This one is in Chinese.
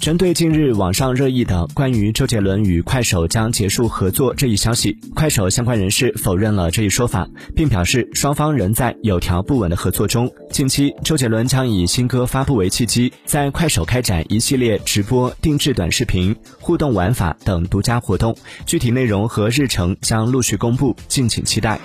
针对近日网上热议的关于周杰伦与快手将结束合作这一消息快手相关人士否认了这一说法并表示双方仍在有条不紊的合作中。近期周杰伦将以新歌发布为契机在快手开展一系列直播定制短视频互动玩法等独家活动具体内容和日程将陆续公布敬请期待。